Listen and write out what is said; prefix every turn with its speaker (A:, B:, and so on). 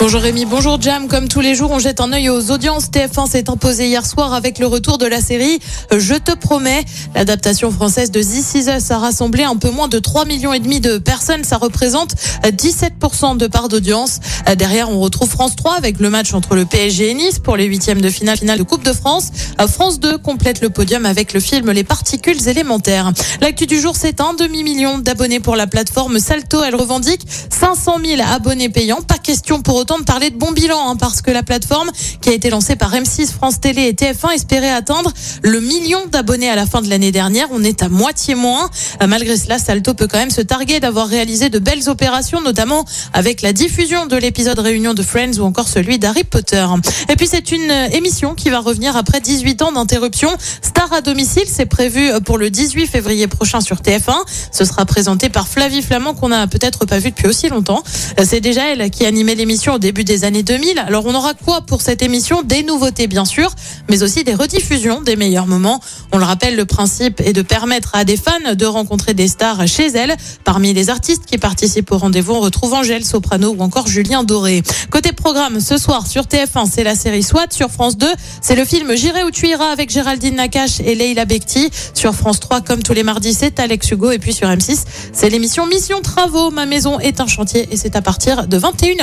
A: Bonjour Rémi, bonjour Jam. Comme tous les jours, on jette un œil aux audiences. TF1 s'est imposé hier soir avec le retour de la série Je te promets. L'adaptation française de This Is a rassemblé un peu moins de 3 millions et demi de personnes. Ça représente 17% de part d'audience. Derrière, on retrouve France 3 avec le match entre le PSG et Nice pour les huitièmes de finale, finale de Coupe de France. France 2 complète le podium avec le film Les particules élémentaires. L'actu du jour, c'est un demi-million d'abonnés pour la plateforme Salto. Elle revendique 500 000 abonnés payants. Question pour autant de parler de bon bilan, hein, parce que la plateforme qui a été lancée par M6, France Télé et TF1 espérait atteindre le million d'abonnés à la fin de l'année dernière. On est à moitié moins. Euh, malgré cela, Salto peut quand même se targuer d'avoir réalisé de belles opérations, notamment avec la diffusion de l'épisode Réunion de Friends ou encore celui d'Harry Potter. Et puis c'est une euh, émission qui va revenir après 18 ans d'interruption. Star à domicile, c'est prévu euh, pour le 18 février prochain sur TF1. Ce sera présenté par Flavie Flamand qu'on a peut-être pas vu depuis aussi longtemps. C'est déjà elle qui animait l'émission au début des années 2000. Alors on aura quoi pour cette émission? Des nouveautés bien sûr, mais aussi des rediffusions des meilleurs moments. On le rappelle, le principe est de permettre à des fans de rencontrer des stars chez elles. Parmi les artistes qui participent au rendez-vous, on retrouve Angèle Soprano ou encore Julien Doré. Côté programme, ce soir sur TF1, c'est la série SWAT. Sur France 2, c'est le film J'irai où tu iras avec Géraldine Nakache et Leila Bekti. Sur France 3, comme tous les mardis, c'est Alex Hugo. Et puis sur M6, c'est l'émission Mission Travaux. Ma maison est un chantier et c'est à partir de